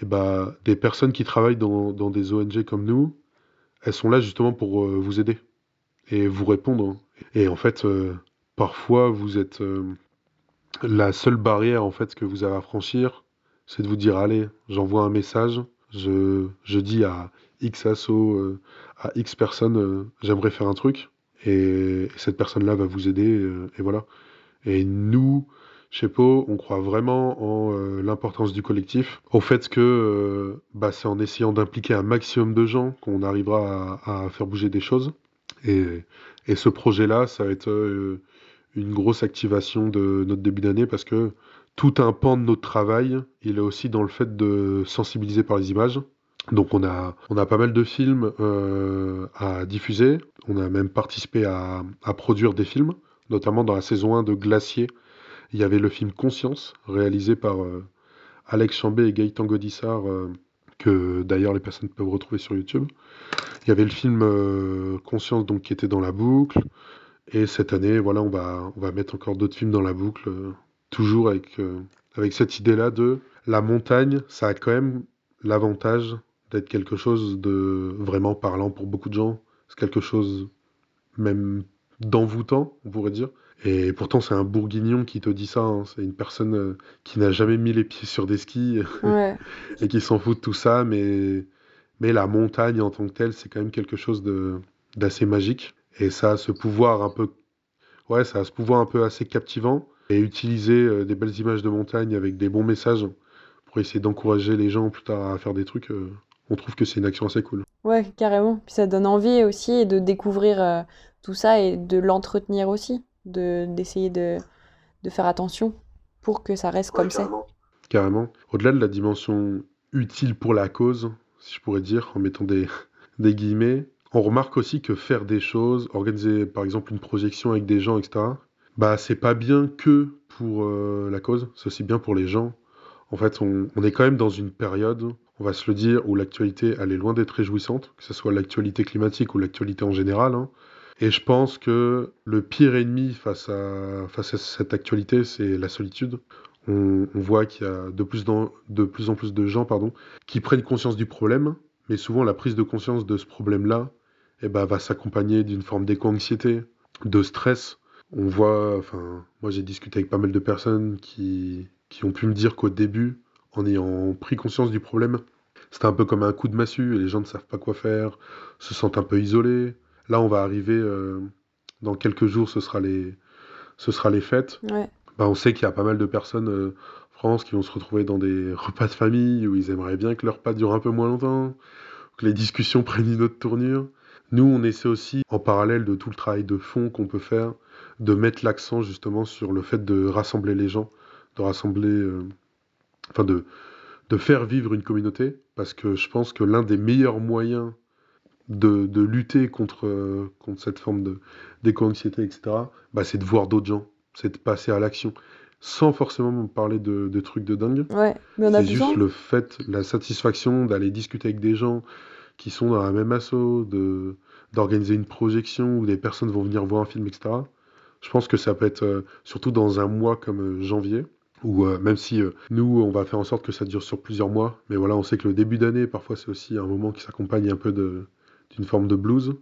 eh ben, des personnes qui travaillent dans, dans, des ONG comme nous, elles sont là justement pour euh, vous aider et vous répondre. Et en fait, euh, parfois, vous êtes euh, la seule barrière en fait que vous avez à franchir, c'est de vous dire allez, j'envoie un message, je, je dis à X asso, à X personnes, j'aimerais faire un truc, et, cette personne-là va vous aider, et voilà. Et nous, chez Po, on croit vraiment en l'importance du collectif, au fait que bah, c'est en essayant d'impliquer un maximum de gens qu'on arrivera à, faire bouger des choses. Et, ce projet-là, ça va être euh, une grosse activation de notre début d'année parce que tout un pan de notre travail, il est aussi dans le fait de sensibiliser par les images. Donc on a, a pas mal de films euh, à diffuser. On a même participé à, à, produire des films, notamment dans la saison 1 de Glacier. Il y avait le film Conscience, réalisé par euh, Alex Chambé et Gaëtan Godissart, euh, que d'ailleurs les personnes peuvent retrouver sur YouTube. Il y avait le film euh, Conscience donc qui était dans la boucle. Et cette année, voilà, on va, on va mettre encore d'autres films dans la boucle, toujours avec, avec cette idée-là de la montagne, ça a quand même l'avantage d'être quelque chose de vraiment parlant pour beaucoup de gens. C'est quelque chose même d'envoûtant, on pourrait dire. Et pourtant, c'est un bourguignon qui te dit ça. Hein. C'est une personne qui n'a jamais mis les pieds sur des skis *laughs* ouais. et qui s'en fout de tout ça, mais mais la montagne en tant que telle, c'est quand même quelque chose d'assez magique. Et ça a ce pouvoir un peu, ouais, ça a ce pouvoir un peu assez captivant. Et utiliser euh, des belles images de montagne avec des bons messages pour essayer d'encourager les gens plus tard à faire des trucs, euh, on trouve que c'est une action assez cool. Ouais, carrément. Puis ça donne envie aussi de découvrir euh, tout ça et de l'entretenir aussi, de d'essayer de, de, faire attention pour que ça reste comme ça. Carrément. Au-delà de la dimension utile pour la cause, si je pourrais dire, en mettant des, *laughs* des guillemets. On remarque aussi que faire des choses, organiser par exemple une projection avec des gens, etc., bah c'est pas bien que pour euh, la cause, c'est aussi bien pour les gens. En fait, on, on, est quand même dans une période, on va se le dire, où l'actualité, elle est loin d'être réjouissante, que ce soit l'actualité climatique ou l'actualité en général. Hein. Et je pense que le pire ennemi face à, cette actualité, c'est la solitude on, voit qu'il y a de plus, de plus, en plus de gens pardon, qui prennent conscience du problème, mais souvent la prise de conscience de ce problème-là eh ben, va s'accompagner d'une forme d'éco-anxiété, de stress. On voit, enfin, moi j'ai discuté avec pas mal de personnes qui, qui ont pu me dire qu'au début, en ayant pris conscience du problème, c'était un peu comme un coup de massue et les gens ne savent pas quoi faire, se sentent un peu isolés. Là, on va arriver, euh, dans quelques jours, ce sera les, ce sera les fêtes. Ouais. Bah, on sait qu'il y a pas mal de personnes euh, en France qui vont se retrouver dans des *laughs* repas de famille où ils aimeraient bien que leur repas dure un peu moins longtemps, que les discussions *laughs* prennent une autre tournure. Nous, on essaie aussi, en parallèle de tout le travail de fond qu'on peut faire, de mettre l'accent justement sur le fait de rassembler les gens, de rassembler, euh, enfin de, de faire vivre une communauté, parce que je pense que l'un des meilleurs moyens de, de lutter contre, euh, contre cette forme d'éco-anxiété, etc., bah, c'est de voir d'autres gens, c'est de passer à l'action. sans forcément me parler de, de trucs de dingue. Ouais, mais on a C'est juste besoin. le fait, la satisfaction d'aller discuter avec des gens qui sont dans la même asso, de, d'organiser une projection où des personnes vont venir voir un film, etc. Je pense que ça peut être, euh, surtout dans un mois comme euh, janvier, où euh, même si nous, on va faire en sorte que ça dure sur plusieurs mois, mais voilà, on sait que le début d'année, parfois, c'est aussi un moment qui s'accompagne un peu de, d'une forme de blues.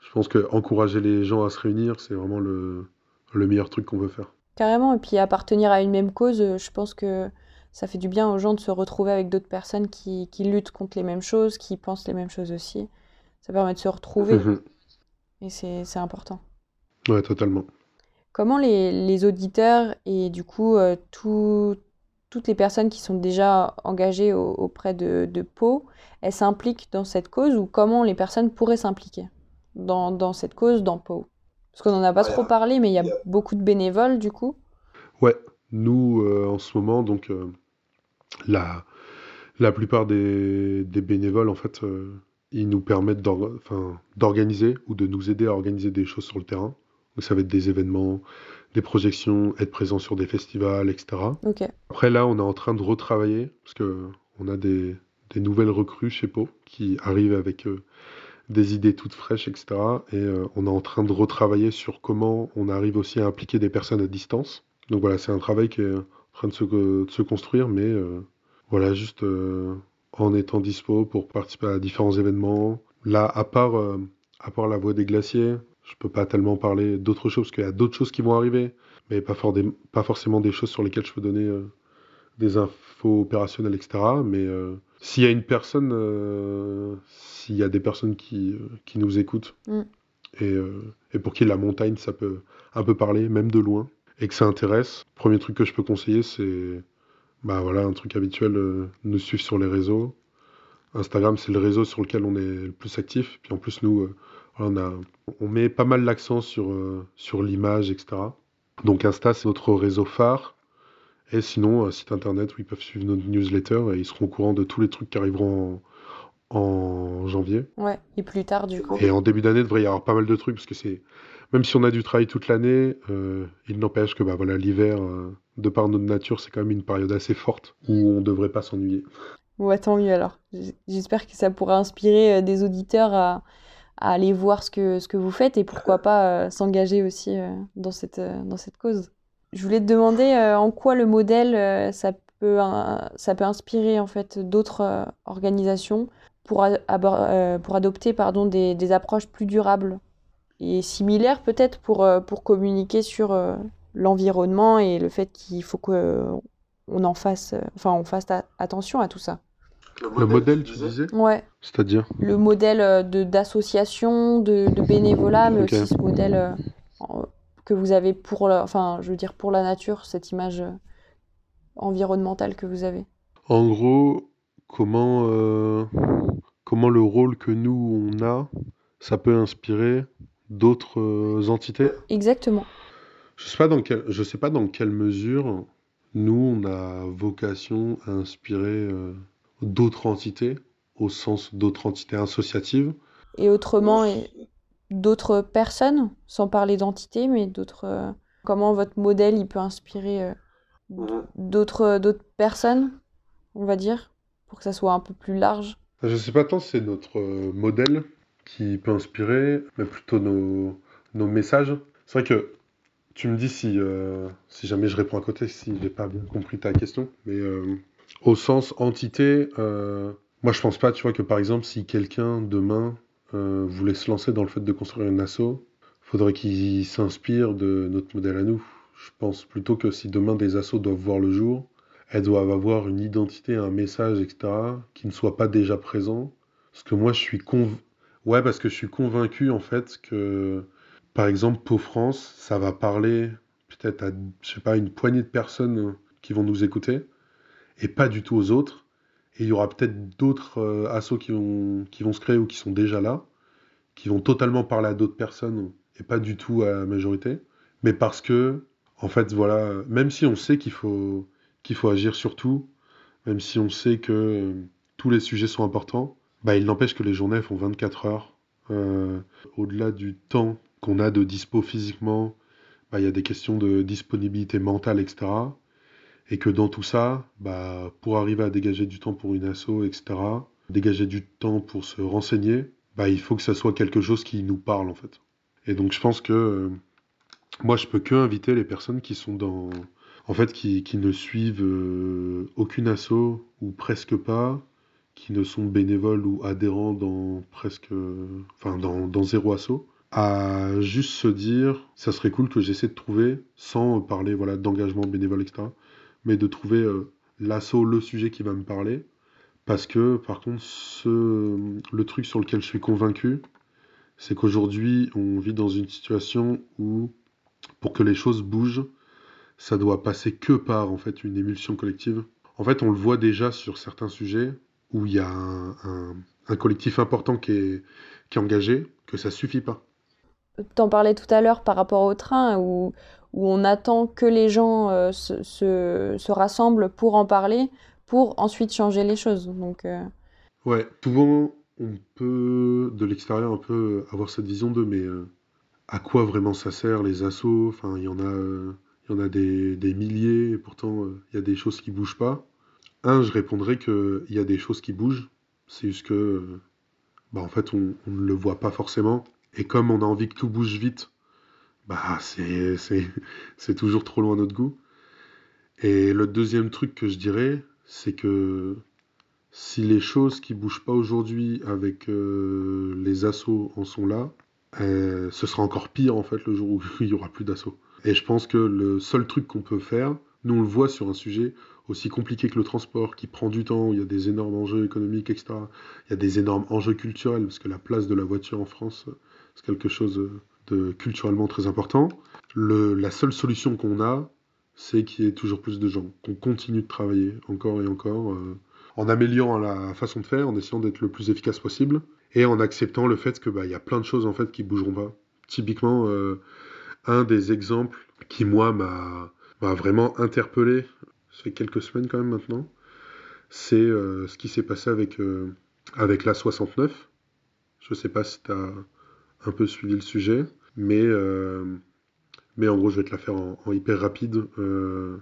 Je pense que encourager les gens à se réunir, c'est vraiment le, le meilleur truc qu'on peut faire. Carrément, et puis appartenir à une même cause, euh, je pense que ça fait du bien aux gens de se retrouver avec d'autres personnes qui, qui luttent contre les mêmes choses, qui pensent les mêmes choses aussi. Ça permet de se retrouver, *laughs* et c'est, c'est important. Ouais, totalement. Comment les, les auditeurs et du coup euh, tout- toutes les personnes qui sont déjà engagées au- auprès de, de Pau, elles s'impliquent dans cette cause ou comment les personnes pourraient s'impliquer dans, dans cette cause dans Pau? Parce qu'on n'en a pas trop parlé, mais il y a beaucoup de bénévoles du coup. Ouais, nous, euh, en ce moment, donc, euh, la, la plupart des, des bénévoles, en fait, euh, ils nous permettent d'organiser ou de nous aider à organiser des choses sur le terrain. Donc, ça va être des événements, des projections, être présent sur des festivals, etc. Après, là, on est en train de retravailler, parce que on a des, des nouvelles recrues chez Pau qui arrivent avec euh, des idées toutes fraîches, etc. Et euh, on est en train de retravailler sur comment on arrive aussi à impliquer des personnes à distance. Donc voilà, c'est un travail qui est en train de se, de se construire, mais euh, voilà, juste euh, en étant dispo pour participer à différents événements. Là, à part, euh, à part la voie des glaciers, je peux pas tellement parler d'autres choses, parce qu'il y a d'autres choses qui vont arriver, mais pas, for- des- pas forcément des choses sur lesquelles je peux donner euh, des infos opérationnelles, etc. Mais euh, s'il y a une personne, euh, s'il y a des personnes qui, qui nous écoutent Mm. et, et pour qui la montagne, ça peut un peu parler, même de loin, et que ça intéresse, premier truc que je peux conseiller, c'est bah voilà, un truc habituel, nous suivre sur les réseaux. Instagram, c'est le réseau sur lequel on est le plus actif. Puis en plus, nous, on a, on met pas mal l'accent sur, euh, sur l'image, etc. Donc Insta, c'est notre réseau phare. Et sinon, un site internet où ils peuvent suivre notre newsletter et ils seront au courant de tous les trucs qui arriveront en, en janvier. ouais, et plus tard du coup. Et en début d'année, il devrait y avoir pas mal de trucs parce que c'est, même si on a du travail toute l'année, euh, il n'empêche que bah, voilà, l'hiver, euh, de par notre nature, c'est quand même une période assez forte où on devrait pas s'ennuyer. Ouais, tant mieux alors. J'espère que ça pourra inspirer des auditeurs à, à aller voir ce que, ce que vous faites et pourquoi pas euh, s'engager aussi euh, dans cette, euh, dans cette cause. Je voulais te demander en quoi le modèle ça peut, ça peut inspirer en fait d'autres organisations pour, pour adopter pardon, des, des approches plus durables et similaires peut-être pour, pour communiquer sur l'environnement et le fait qu'il faut que on en fasse, enfin on fasse attention à tout ça? Le modèle, tu disais? Ouais, C'est-à-dire? le modèle euh, de d'association, de, de bénévolat, mais aussi ce modèle euh, que vous avez pour la, enfin, je veux dire pour la nature, cette image euh, environnementale que vous avez. En gros, comment, euh, comment le rôle que nous, on a, ça peut inspirer d'autres euh, entités? Exactement. Je sais pas dans quelle, je sais pas dans quelle mesure nous, on a vocation à inspirer euh, d'autres entités, au sens d'autres entités associatives. Et autrement, et d'autres personnes, sans parler d'entité, mais d'autres. euh, comment votre modèle il peut inspirer euh, d'autres d'autres personnes, on va dire, pour que ça soit un peu plus large? Je sais pas tant si c'est notre euh, modèle qui peut inspirer, mais plutôt nos, nos messages. C'est vrai que tu me dis si, euh, si jamais je réponds à côté, si j'ai pas bien compris ta question, mais euh, au sens entité, euh, moi je pense pas, tu vois, que par exemple, si quelqu'un demain euh, voulait se lancer dans le fait de construire une asso, faudrait qu'il s'inspire de notre modèle à nous. Je pense plutôt que si demain des assos doivent voir le jour, elles doivent avoir une identité, un message, etc., qui ne soit pas déjà présent. Parce que moi, je suis. Ouais, parce que je suis convaincu, en fait, que, par exemple, Pau France, ça va parler peut-être à, je sais pas, une poignée de personnes qui vont nous écouter, et pas du tout aux autres. Et il y aura peut-être d'autres euh, assos qui vont, qui vont se créer ou qui sont déjà là, qui vont totalement parler à d'autres personnes, et pas du tout à la majorité. Mais parce que, en fait, voilà, même si on sait qu'il faut qu'il faut agir sur tout, même si on sait que tous les sujets sont importants, bah, il n'empêche que les journées font 24 heures. Euh, au-delà du temps qu'on a de dispo physiquement, bah, il y a des questions de disponibilité mentale, etc. Et que dans tout ça, bah, pour arriver à dégager du temps pour une asso, etc., dégager du temps pour se renseigner, bah, il faut que ça soit quelque chose qui nous parle en fait. Et donc je pense que euh, moi je peux que inviter les personnes qui sont dans, en fait, qui, qui ne suivent euh, aucune asso ou presque pas, qui ne sont bénévoles ou adhérents dans presque, enfin dans, dans zéro asso, à juste se dire, ça serait cool que j'essaie de trouver, sans parler voilà d'engagement bénévole, etc., mais de trouver euh, l'asso, le sujet qui va me parler, parce que par contre, ce, le truc sur lequel je suis convaincu, c'est qu'aujourd'hui, on vit dans une situation où, pour que les choses bougent, ça doit passer que par en fait une émulsion collective. En fait, on le voit déjà sur certains sujets où il y a un collectif important qui est, qui est engagé, que ça suffit pas. T'en parlais tout à l'heure par rapport au train où, où on attend que les gens euh, se, se- se rassemblent pour en parler, pour ensuite changer les choses. Donc, euh, Ouais, souvent, on peut, de l'extérieur, un peu avoir cette vision de, mais euh, à quoi vraiment ça sert les assos? Enfin, il y en a, y en a des, milliers, et pourtant, il y a des choses qui bougent pas. Un, je répondrais que il y a des choses qui bougent, c'est juste que, bah, en fait, on ne le voit pas forcément. Et comme on a envie que tout bouge vite, bah, c'est, toujours trop loin à notre goût. Et le deuxième truc que je dirais, c'est que si les choses qui bougent pas aujourd'hui avec euh, les assauts en sont là, euh, ce sera encore pire en fait le jour où *laughs* il y aura plus d'assauts. Et je pense que le seul truc qu'on peut faire, nous on le voit sur un sujet aussi compliqué que le transport, qui prend du temps, où il y a des énormes enjeux économiques, etc. Il y a des énormes enjeux culturels, parce que la place de la voiture en France, euh, c'est quelque chose culturellement très important. Le- la seule solution qu'on a, c'est qu'il y ait toujours plus de gens, qu'on continue de travailler encore et encore. euh, en améliorant la façon de faire, en essayant d'être le plus efficace possible, et en acceptant le fait que bah, y a plein de choses en fait qui bougeront pas. Typiquement, euh, un des exemples qui moi m'a vraiment interpellé, ça fait quelques semaines quand même maintenant, c'est euh, ce qui s'est passé avec avec la 69. Je sais pas si tu as un peu suivi le sujet, mais euh, mais en gros je vais te la faire en, hyper rapide. Euh,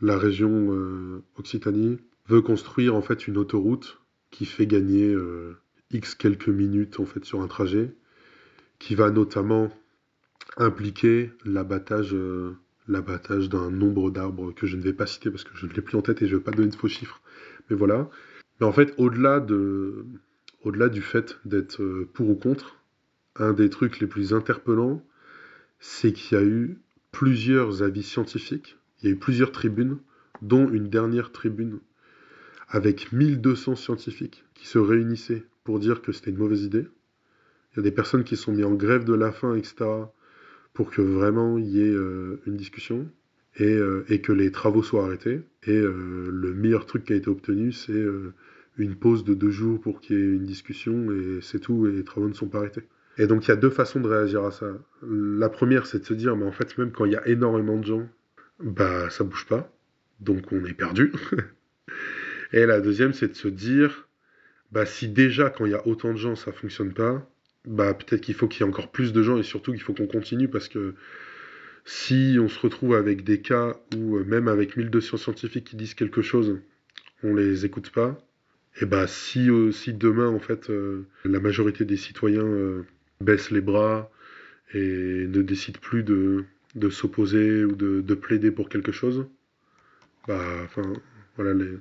la région euh, Occitanie veut construire en fait une autoroute qui fait gagner X quelques minutes en fait sur un trajet, qui va notamment impliquer l'abattage l'abattage d'un nombre d'arbres que je ne vais pas citer parce que je ne l'ai plus en tête et je ne vais pas donner de faux chiffres. Mais voilà. Mais en fait, au-delà de au-delà du fait d'être pour ou contre, un des trucs les plus interpellants, c'est qu'il y a eu plusieurs avis scientifiques, il y a eu plusieurs tribunes, dont une dernière tribune avec 1200 scientifiques qui se réunissaient pour dire que c'était une mauvaise idée. Il y a des personnes qui sont mises en grève de la faim, etc., pour que vraiment il y ait euh, une discussion et, euh, et que les travaux soient arrêtés. Et euh, le meilleur truc qui a été obtenu, c'est une pause de deux jours pour qu'il y ait une discussion et c'est tout, et les travaux ne sont pas arrêtés. Et donc il y a deux façons de réagir à ça. La première, c'est de se dire, mais en fait, même quand il y a énormément de gens, bah ça bouge pas, donc on est perdu. *laughs* Et la deuxième, c'est de se dire, bah, si déjà, quand il y a autant de gens, ça fonctionne pas, bah, peut-être qu'il faut qu'il y ait encore plus de gens et surtout qu'il faut qu'on continue parce que si on se retrouve avec des cas où, euh, même avec 1200 scientifiques qui disent quelque chose, on les écoute pas, et bah, si, euh, si demain, en fait, euh, la majorité des citoyens baissent les bras et ne décident plus de, de s'opposer ou de, de plaider pour quelque chose, bah, enfin, voilà, les,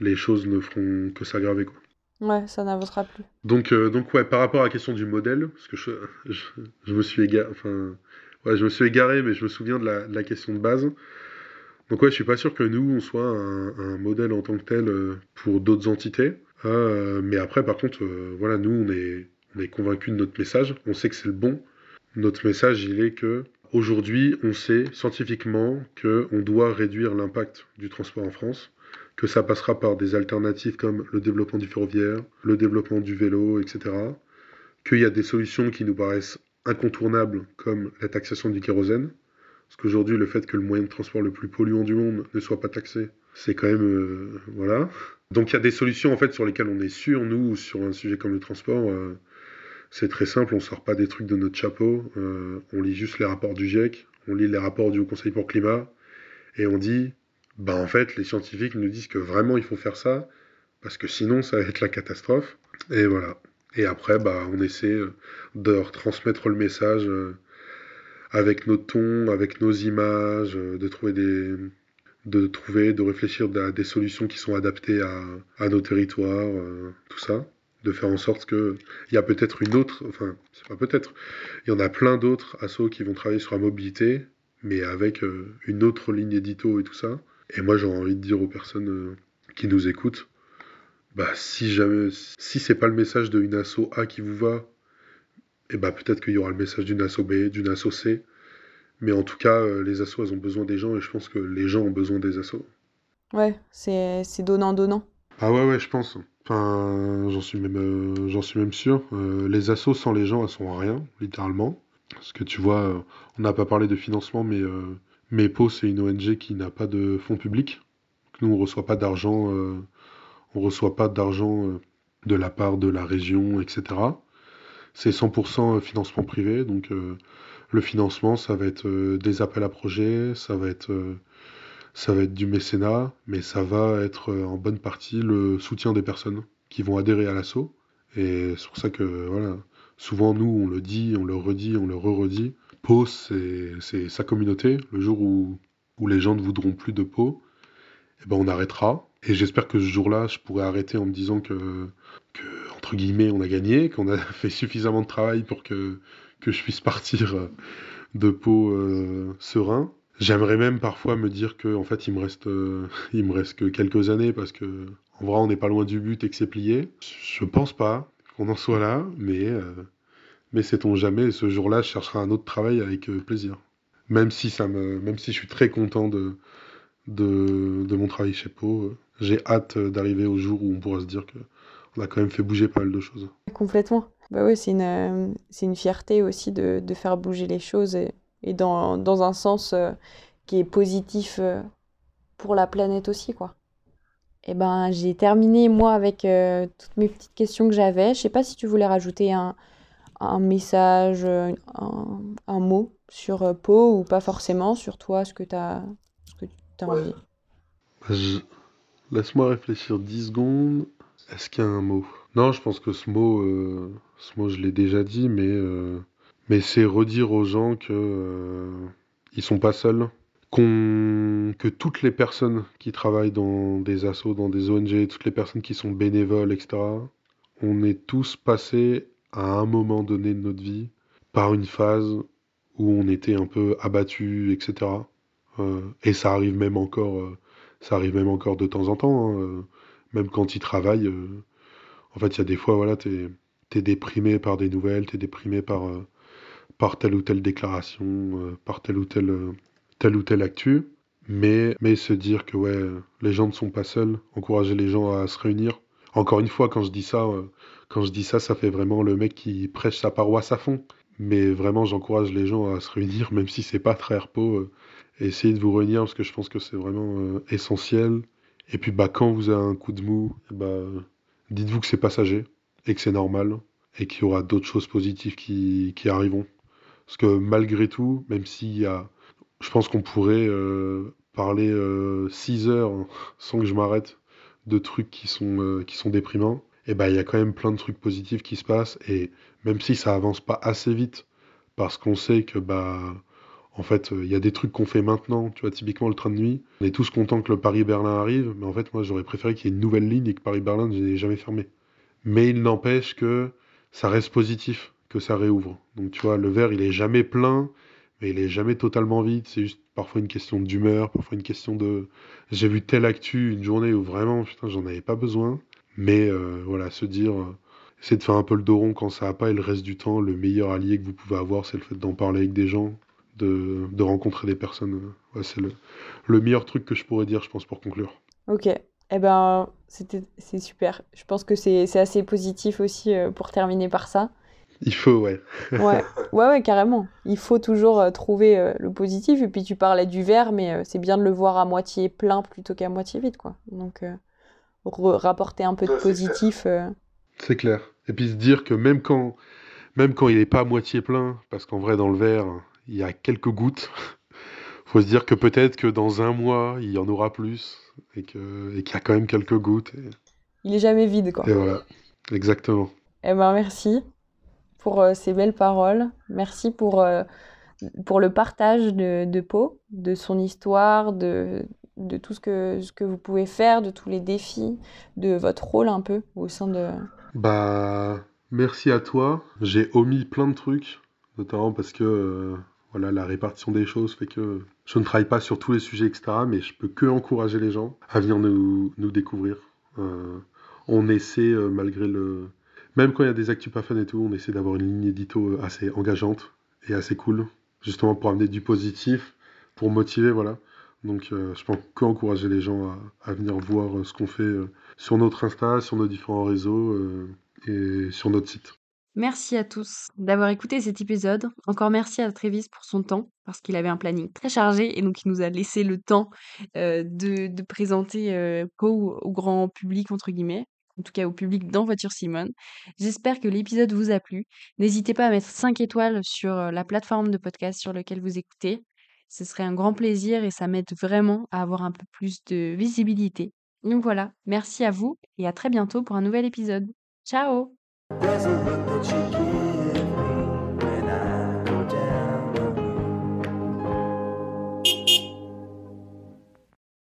les choses ne feront que s'aggraver, quoi. ouais, ça n'avancera plus. Donc, euh, donc ouais, par rapport à la question du modèle, parce que je, *laughs* je, je me suis égaré, enfin, ouais, je me suis égaré, mais je me souviens de la, de la question de base. Donc ouais, je suis pas sûr que nous, on soit un, un modèle en tant que tel euh, pour d'autres entités. Euh, mais après, par contre, euh, voilà, nous, on est, on est convaincus de notre message. On sait que c'est le bon. Notre message, il est que aujourd'hui, on sait scientifiquement que on doit réduire l'impact du transport en France, que ça passera par des alternatives comme le développement du ferroviaire, le développement du vélo, etc. Qu'il y a des solutions qui nous paraissent incontournables, comme la taxation du kérosène. Parce qu'aujourd'hui, le fait que le moyen de transport le plus polluant du monde ne soit pas taxé, c'est quand même... euh, voilà. Donc il y a des solutions en fait sur lesquelles on est sûr, nous, sur un sujet comme le transport. euh, c'est très simple, on sort pas des trucs de notre chapeau, euh, on lit juste les rapports du GIEC, on lit les rapports du Haut Conseil pour le climat, et on dit, bah en fait, les scientifiques nous disent que vraiment il faut faire ça, parce que sinon ça va être la catastrophe. Et voilà. Et après, bah, on essaie euh, de retransmettre le message euh, avec nos tons, avec nos images, de trouver des, de trouver, de réfléchir à des solutions qui sont adaptées à nos territoires, tout ça. De faire en sorte que il y a peut-être une autre, enfin, c'est pas peut-être, il y en a plein d'autres assos qui vont travailler sur la mobilité, mais avec une autre ligne édito et tout ça. Et moi, j'aurais envie de dire aux personnes qui nous écoutent, bah, si jamais, si c'est pas le message d'une asso A qui vous va, et eh bah peut-être qu'il y aura le message d'une asso B, d'une asso C. Mais en tout cas, euh, les assos, elles ont besoin des gens et je pense que les gens ont besoin des assos. Ouais, c'est donnant-donnant. Ah ouais, ouais, je pense. Enfin, j'en suis même, euh, j'en suis même sûr. Euh, les assos sans les gens, elles sont rien, littéralement. Parce que tu vois, on n'a pas parlé de financement, mais MEPO, c'est une ONG qui n'a pas de fonds publics. Nous, on reçoit pas d'argent reçoit pas d'argent euh, de la part de la région, etc. C'est 100% euh, financement privé, donc euh, le financement, ça va être des appels à projets, ça va être ça va être du mécénat, mais ça va être en bonne partie le soutien des personnes qui vont adhérer à l'assaut. Et c'est pour ça que, voilà, souvent nous, on le dit, on le redit, on le re-redit. Pau, c'est sa communauté. Le jour où, où les gens ne voudront plus de Pau, eh ben on arrêtera. Et j'espère que ce jour-là, je pourrai arrêter en me disant que, que, entre guillemets, on a gagné, qu'on a *laughs* fait suffisamment de travail pour que, que je puisse *laughs* partir de peau euh, serein. J'aimerais même parfois me dire que en fait il me reste euh, *laughs* il me reste que quelques années parce que en vrai on n'est pas loin du but et que c'est plié. Je pense pas qu'on en soit là, mais euh, mais sait-on jamais. ce jour-là, je chercherai un autre travail avec plaisir. Même si ça me même si je suis très content de de, de mon travail chez Pau j'ai hâte d'arriver au jour où on pourra se dire que on a quand même fait bouger pas mal de choses. Complètement. Bah oui, c'est une, euh, une fierté aussi de, de, faire bouger les choses et, et dans, dans, un sens euh, qui est positif euh, pour la planète aussi, quoi. Et eh ben, j'ai terminé, moi, avec toutes mes petites questions que j'avais. Je sais pas si tu voulais rajouter un, un message, un, un, mot sur Pau ou pas forcément, sur toi, ce que tu as, ce que as envie. Je... Laisse-moi réfléchir 10 secondes. Est-ce qu'il y a un mot? Non, je pense que ce mot, euh, ce mot je l'ai déjà dit, mais, euh, mais c'est redire aux gens que euh, ils sont pas seuls, qu'on, que toutes les personnes qui travaillent dans des assos, dans des ONG, toutes les personnes qui sont bénévoles, etc., on est tous passés à un moment donné de notre vie par une phase où on était un peu abattu, etc. et ça arrive même encore ça arrive même encore de temps en temps, hein, euh, même quand ils travaillent. Euh, en fait, il y a des fois, voilà, tu es, déprimé par des nouvelles, tu es déprimé par, euh, par telle ou telle déclaration, par telle ou telle, telle ou telle actu. Mais, mais se dire que ouais, les gens ne sont pas seuls, encourager les gens à se réunir. Encore une fois, quand je dis ça, quand je dis ça, ça fait vraiment le mec qui prêche sa paroisse à fond. Mais vraiment, j'encourage les gens à se réunir, *laughs* même si c'est pas très repos essayez de vous réunir parce que je pense que c'est vraiment euh, essentiel. Et puis bah, quand vous avez un coup de mou, eh bah, dites-vous que c'est passager et que c'est normal et qu'il y aura d'autres choses positives qui, qui, arriveront. Parce que malgré tout, même s'il y a... Je pense qu'on pourrait euh, parler 6 euh, heures sans que je m'arrête de trucs qui sont, qui sont déprimants. Et bah il y a quand même plein de trucs positifs qui se passent. Et même si ça avance pas assez vite, parce qu'on sait que bah en fait, il y a des trucs qu'on fait maintenant, tu vois, typiquement le train de nuit. On est tous contents que le Paris-Berlin arrive, mais en fait, moi, j'aurais préféré qu'il y ait une nouvelle ligne et que Paris-Berlin ne jamais fermé. Mais il n'empêche que ça reste positif, que ça réouvre. Donc, tu vois, le verre, il est jamais plein, mais il est jamais totalement vide. C'est juste parfois une question d'humeur, parfois une question de. J'ai vu telle actu une journée où vraiment, putain, j'en avais pas besoin. Mais euh, voilà, se dire. Euh, essayer de faire un peu le dos rond quand ça va pas et le reste du temps, le meilleur allié que vous pouvez avoir, c'est le fait d'en parler avec des gens, de, rencontrer des personnes. c'est le, le, meilleur truc que je pourrais dire, je pense, pour conclure. Ok. Eh ben, c'était, c'est super. Je pense que c'est, c'est assez positif aussi euh, pour terminer par ça. Il faut, ouais. ouais. Ouais, ouais, carrément. Il faut toujours euh, trouver euh, le positif. Et puis, tu parlais du verre, mais c'est bien de le voir à moitié plein plutôt qu'à moitié vide, quoi. Donc, rapporter un peu de positif. C'est clair. Et puis se dire que même quand, même quand il n'est pas à moitié plein, parce qu'en vrai, dans le verre, il y a quelques gouttes, *laughs* faut se dire que peut-être que dans un mois, il y en aura plus et que et qu'il y a quand même quelques gouttes. Et, Il est jamais vide, quoi. et voilà, exactement. Eh ben, merci pour euh, ces belles paroles. Merci pour, euh, pour le partage de, de Pau, de son histoire, de, de tout ce que, ce que vous pouvez faire, de tous les défis, de votre rôle un peu au sein de... Bah, merci à toi. J'ai omis plein de trucs, notamment parce que euh, voilà, la répartition des choses fait que je ne travaille pas sur tous les sujets, etc. Mais je peux que encourager les gens à venir nous, nous découvrir. On essaie, malgré le. Même quand il y a des actus pas fun et tout, on essaie d'avoir une ligne édito euh, assez engageante et assez cool, justement pour amener du positif, pour motiver, voilà. Donc, euh, je peux que encourager les gens à, venir voir euh, ce qu'on fait euh, sur notre Insta, sur nos différents réseaux et sur notre site. Merci à tous d'avoir écouté cet épisode. Encore merci à Trévis pour son temps, parce qu'il avait un planning très chargé et donc il nous a laissé le temps de, de présenter au, au grand public, entre guillemets, en tout cas au public dans Voiture Simone. J'espère que l'épisode vous a plu. N'hésitez pas à mettre 5 étoiles sur euh, la plateforme de podcast sur laquelle vous écoutez. Ce serait un grand plaisir et ça m'aide vraiment à avoir un peu plus de visibilité. Donc voilà, merci à vous et à très bientôt pour un nouvel épisode. Ciao